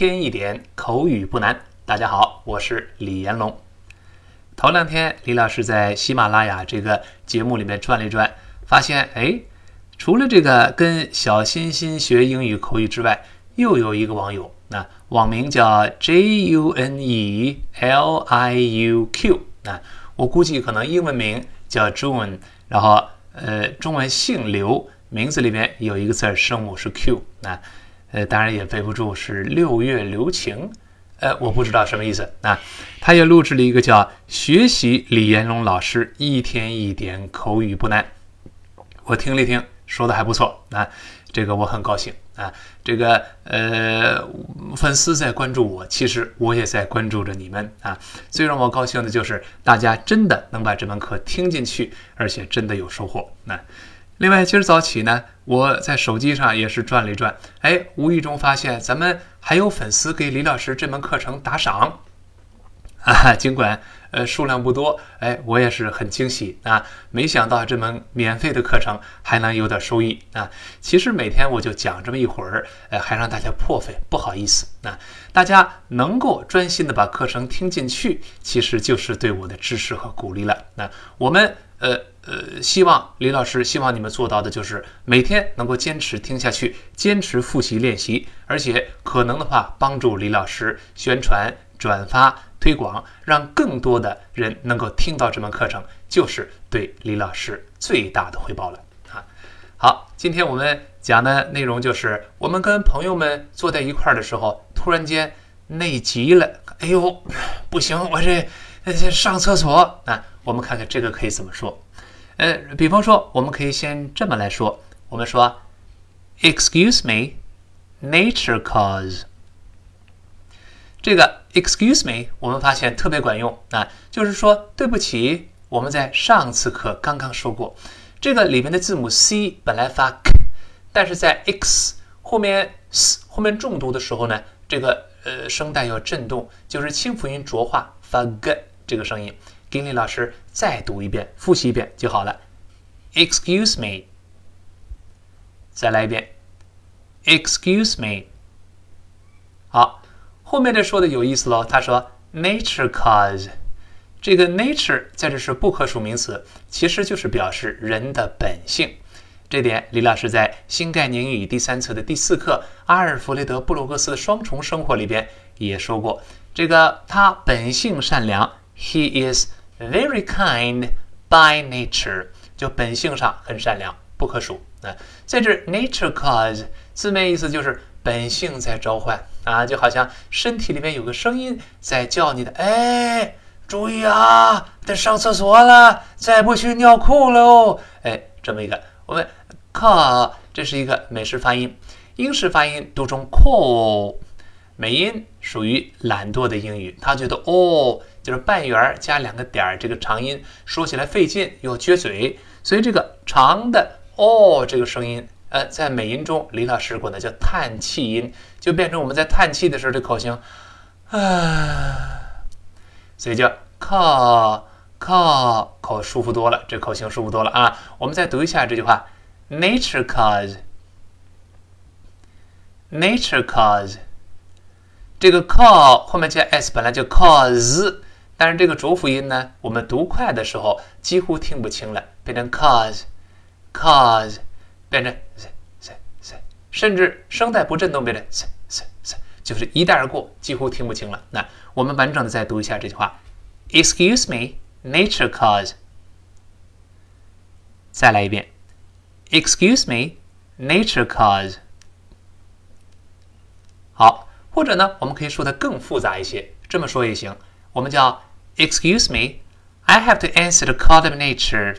一天一点口语不难。大家好，我是李延龙。头两天李老师在喜马拉雅这个节目里面转了一转，发现哎，除了这个跟小欣欣学英语口语之外，又有一个网友，那网名叫 J U N E L I U Q，那我估计可能英文名叫 June，然后呃中文姓刘。名字里面有一个字儿，声母是 Q，那，呃，当然也背不住是六月留情，呃，我不知道什么意思。啊他也录制了一个叫“学习李延龙老师一天一点口语不难”，我听了一听，说的还不错，啊这个我很高兴啊。这个呃，粉丝在关注我，其实我也在关注着你们啊。最让我高兴的就是大家真的能把这门课听进去，而且真的有收获。那。另外，今儿早起呢，我在手机上也是转了一转，哎，无意中发现咱们还有粉丝给李老师这门课程打赏，啊，尽管呃数量不多，哎，我也是很惊喜啊！没想到这门免费的课程还能有点收益啊！其实每天我就讲这么一会儿，呃，还让大家破费，不好意思啊！大家能够专心的把课程听进去，其实就是对我的支持和鼓励了。那我们呃。呃，希望李老师希望你们做到的就是每天能够坚持听下去，坚持复习练习，而且可能的话帮助李老师宣传、转发、推广，让更多的人能够听到这门课程，就是对李老师最大的回报了啊！好，今天我们讲的内容就是我们跟朋友们坐在一块儿的时候，突然间内急了，哎呦，不行，我这上厕所啊！我们看看这个可以怎么说。呃，比方说，我们可以先这么来说，我们说，Excuse me, nature calls。这个 Excuse me，我们发现特别管用啊，就是说对不起，我们在上次课刚刚说过，这个里面的字母 C 本来发 k，但是在 x 后面 s 后面重读的时候呢，这个呃声带要震动，就是清辅音浊化发 g 这个声音。给李老师再读一遍，复习一遍就好了。Excuse me，再来一遍。Excuse me，好，后面这说的有意思喽。他说，Nature cause，这个 nature 在这是不可数名词，其实就是表示人的本性。这点李老师在新概念英语第三册的第四课《阿尔弗雷德·布鲁克斯的双重生活》里边也说过，这个他本性善良，He is。Very kind by nature，就本性上很善良，不可数啊。在这，nature cause 字面意思就是本性在召唤啊，就好像身体里面有个声音在叫你的，哎，注意啊，得上厕所了，再不去尿裤喽。哎，这么一个，我们 call 这是一个美式发音，英式发音读成 call，美音属于懒惰的英语，他觉得哦。就是半圆加两个点儿，这个长音说起来费劲又撅嘴，所以这个长的哦这个声音，呃，在美音中，李老师管它叫叹气音，就变成我们在叹气的时候这口型，啊，所以叫靠靠口舒服多了，这口型舒服多了啊。我们再读一下这句话：Nature cause，Nature cause，这个 call 后面加 s 本来就 cause。但是这个浊辅音呢，我们读快的时候几乎听不清了，变成 cause，cause，变成 z z z，甚至声带不振动变成 z z z，就是一带而过，几乎听不清了。那我们完整的再读一下这句话：Excuse me, nature cause。再来一遍：Excuse me, nature cause。好，或者呢，我们可以说的更复杂一些，这么说也行，我们叫。Excuse me, I have to answer the call of nature。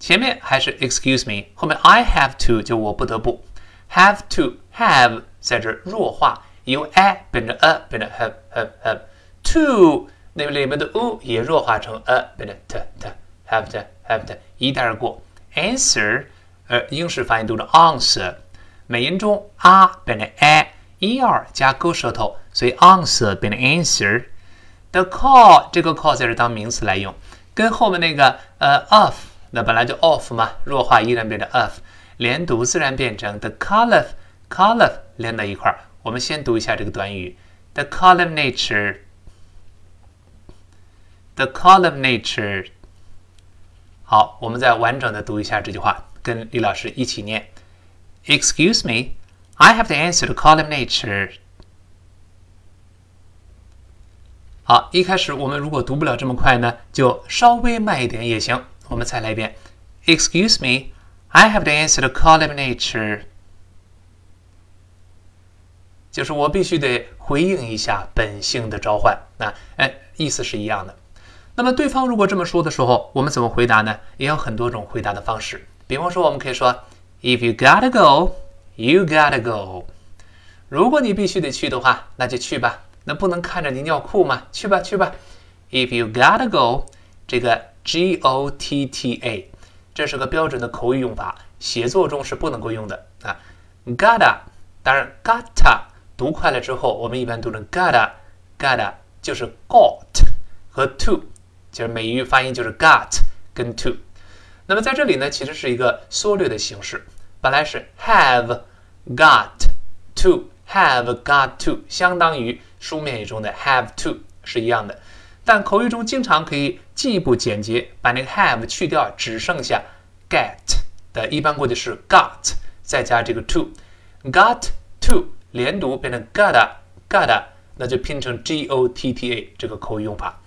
前面还是 Excuse me，后面 I have to 就我不得不，have to have 在这弱化，由 a 变成 a 变成 have have have to 那里面的 u 也弱化成 a 变成 t t have to have to 一带而过。Answer 呃英式发音读成 answer，美音中 a 变成 a，一 r 加勾舌头，所以 answer 变成 answer。 The call 这个 call 在这当名词来用，跟后面那个呃 of 那本来就 of 嘛，弱化依然变成 of，连读自然变成 the call of call of 连在一块儿。我们先读一下这个短语：the call of nature，the call of nature。好，我们再完整的读一下这句话，跟李老师一起念：Excuse me, I have to answer the call of nature。好，一开始我们如果读不了这么快呢，就稍微慢一点也行。我们再来一遍：Excuse me, I have to answer the call of nature。就是我必须得回应一下本性的召唤。那哎，意思是一样的。那么对方如果这么说的时候，我们怎么回答呢？也有很多种回答的方式。比方说，我们可以说：If you gotta go, you gotta go。如果你必须得去的话，那就去吧。那不能看着你尿裤吗？去吧，去吧。If you gotta go，这个 G O T T A，这是个标准的口语用法，写作中是不能够用的啊。Gotta，当然 gotta 读快了之后，我们一般读成 gotta，gotta 就是 got 和 to，就是美语发音就是 got 跟 to。那么在这里呢，其实是一个缩略的形式，本来是 have got to。Have got to 相当于书面语中的 have to 是一样的，但口语中经常可以进一步简洁，把那个 have 去掉，只剩下 get 的，一般过去式 got 再加这个 to，got to 连读变成 gotta gotta，那就拼成 g o t t a 这个口语用法。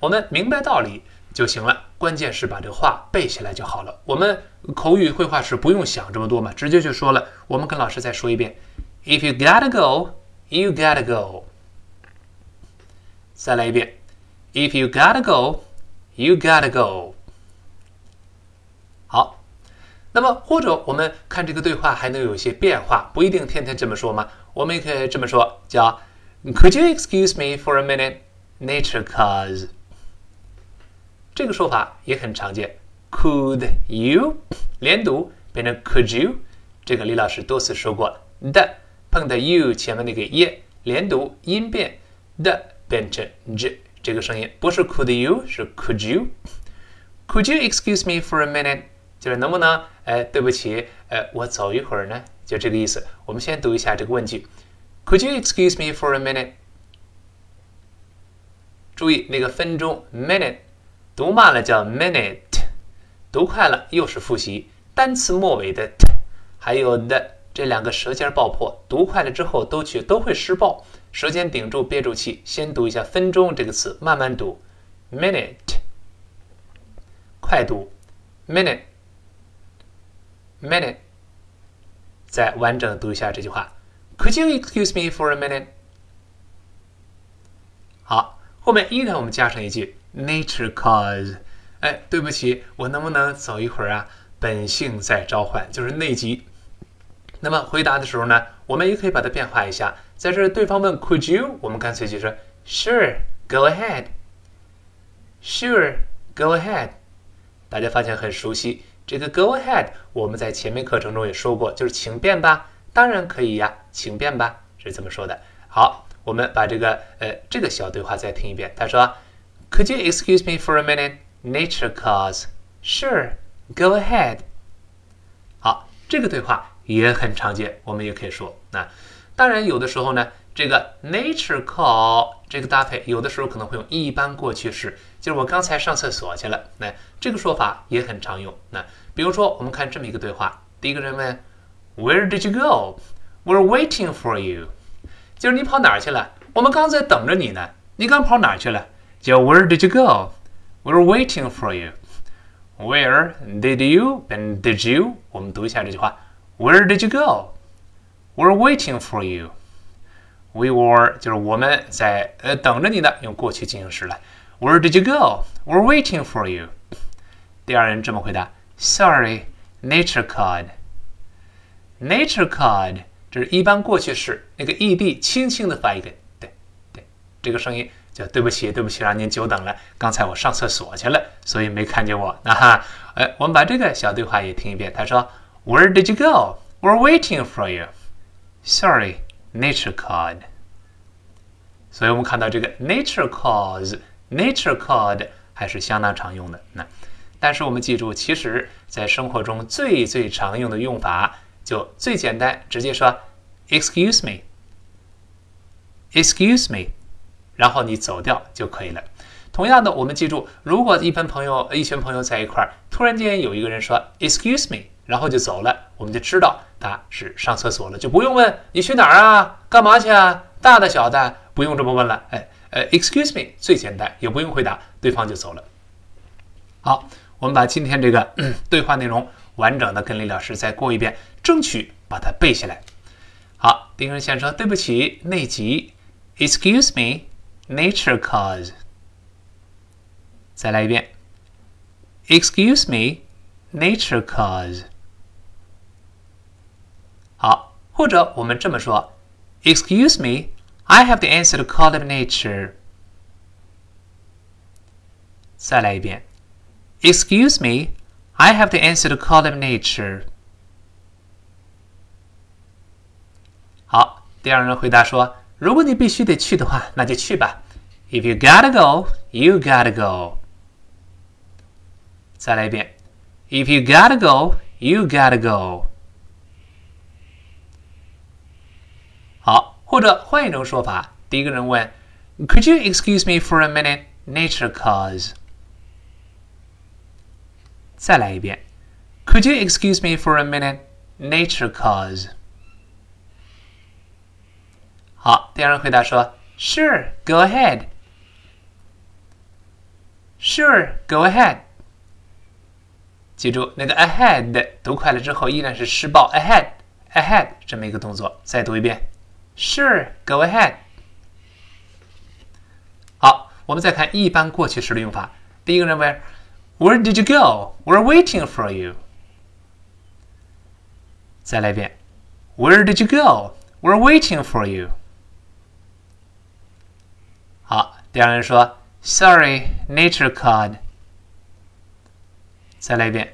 我们明白道理就行了，关键是把这个话背下来就好了。我们口语绘画时不用想这么多嘛，直接就说了。我们跟老师再说一遍。If you gotta go, you gotta go。再来一遍，If you gotta go, you gotta go。好，那么或者我们看这个对话还能有一些变化，不一定天天这么说嘛。我们也可以这么说，叫 Could you excuse me for a minute, nature cause？这个说法也很常见。Could you 连读变成 Could you？这个李老师多次说过的。碰到 you 前面那个 e 连读音变的变成 j 这个声音。不是 could you 是 could you could you excuse me for a minute 就是能不能哎对不起哎我走一会儿呢？就这个意思。我们先读一下这个问句。Could you excuse me for a minute 注意那个分钟 minute 读慢了叫 minute 读快了又是复习。单词末尾的 t 还有的这两个舌尖爆破，读快了之后都去都会失爆。舌尖顶住，憋住气，先读一下“分钟”这个词，慢慢读，minute，快读，minute，minute，再完整读一下这句话，Could you excuse me for a minute？好，后面依然我们加上一句 nature cause，哎，对不起，我能不能走一会儿啊？本性在召唤，就是内急。那么回答的时候呢，我们也可以把它变化一下。在这对方问 Could you，我们干脆就说 Sure，Go ahead。Sure，Go ahead。大家发现很熟悉，这个 Go ahead，我们在前面课程中也说过，就是请便吧。当然可以呀，请便吧，是这么说的。好，我们把这个呃这个小对话再听一遍。他说，Could you excuse me for a minute? Nature calls. Sure，Go ahead。好，这个对话。也很常见，我们也可以说，那当然有的时候呢，这个 nature call 这个搭配，有的时候可能会用一般过去式，就是我刚才上厕所去了，那这个说法也很常用。那比如说，我们看这么一个对话，第一个人问，Where did you go? We're waiting for you。就是你跑哪儿去了？我们刚在等着你呢。你刚跑哪儿去了？叫 Where did you go? We're waiting for you。Where did you and did you？我们读一下这句话。Where did you go? We're waiting for you. We were 就是我们在呃等着你呢，用过去进行时了。Where did you go? We're waiting for you. 第二人这么回答：Sorry, nature called. Nature called 这是一般过去式，那个 ed 轻轻的发一个对对，这个声音叫对不起，对不起，让您久等了。刚才我上厕所去了，所以没看见我。那哈，哎，我们把这个小对话也听一遍。他说。Where did you go? We're waiting for you. Sorry, nature called. 所以我们看到这个 nature calls, nature called 还是相当常用的。那但是我们记住，其实在生活中最最常用的用法就最简单，直接说 excuse me，excuse me，然后你走掉就可以了。同样的，我们记住，如果一般朋友、一群朋友在一块儿，突然间有一个人说 excuse me，然后就走了，我们就知道他是上厕所了，就不用问你去哪儿啊，干嘛去啊，大的小的，不用这么问了。哎，呃，excuse me 最简单，也不用回答，对方就走了。好，我们把今天这个 对话内容完整的跟李老师再过一遍，争取把它背下来。好，第一个人先说对不起，内急，excuse me，nature cause。再来一遍，excuse me，nature cause。好，或者我们这么说，excuse me，I have to answer the call of nature。再来一遍。Excuse me, I have to answer the call of nature. 好，第二人回答说：“如果你必须得去的话，那就去吧。If you gotta go, you gotta go。”再来一遍：If you gotta go, you gotta go。 或者换一种说法，第一个人问：“Could you excuse me for a minute? Nature calls。”再来一遍，Could you excuse me for a minute? Nature calls。好，第二人回答说，Sure, go ahead. Sure, go ahead. 记住那个 ahead 读快了之后依然是施暴 ahead ahead 这么一个动作。再读一遍 ，Sure, go ahead. 好，我们再看一般过去时的用法。第一个人问。Where did you go? We're waiting for you. 再来一遍。Where did you go? We're waiting for you. 好，第二人说，Sorry, nature called. 再来一遍。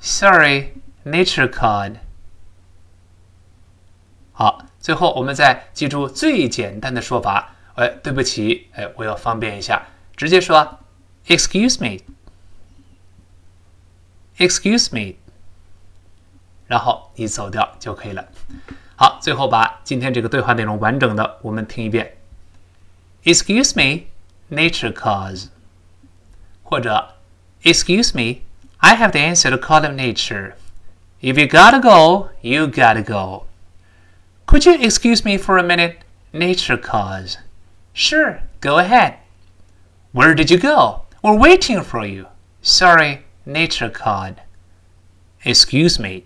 Sorry, nature called. 好，最后我们再记住最简单的说法。哎，对不起，哎，我要方便一下，直接说，Excuse me。Excuse me，然后你走掉就可以了。好，最后把今天这个对话内容完整的我们听一遍。Excuse me, nature calls。或者 Excuse me, I have the answer to call of nature. If you gotta go, you gotta go. Could you excuse me for a minute? Nature calls. Sure, go ahead. Where did you go? We're waiting for you. Sorry, Nature called. Excuse me.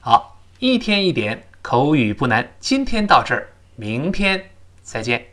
好，一天一点口语不难。今天到这儿，明天再见。